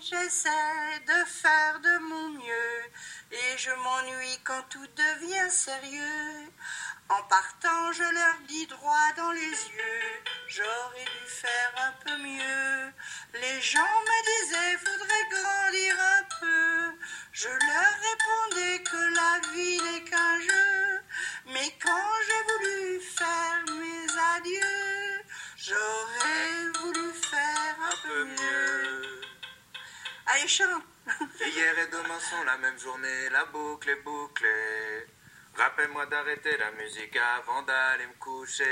j'essaie, de faire de mon mieux. Et je m'ennuie quand tout devient sérieux. En partant, je leur dis droit dans les yeux, j'aurais dû faire un peu mieux. Les gens me disaient, faudrait grandir un peu. Je leur répondais que la vie Allez, Hier et demain sont la même journée, la boucle est bouclée. Rappelle-moi d'arrêter la musique avant d'aller me coucher.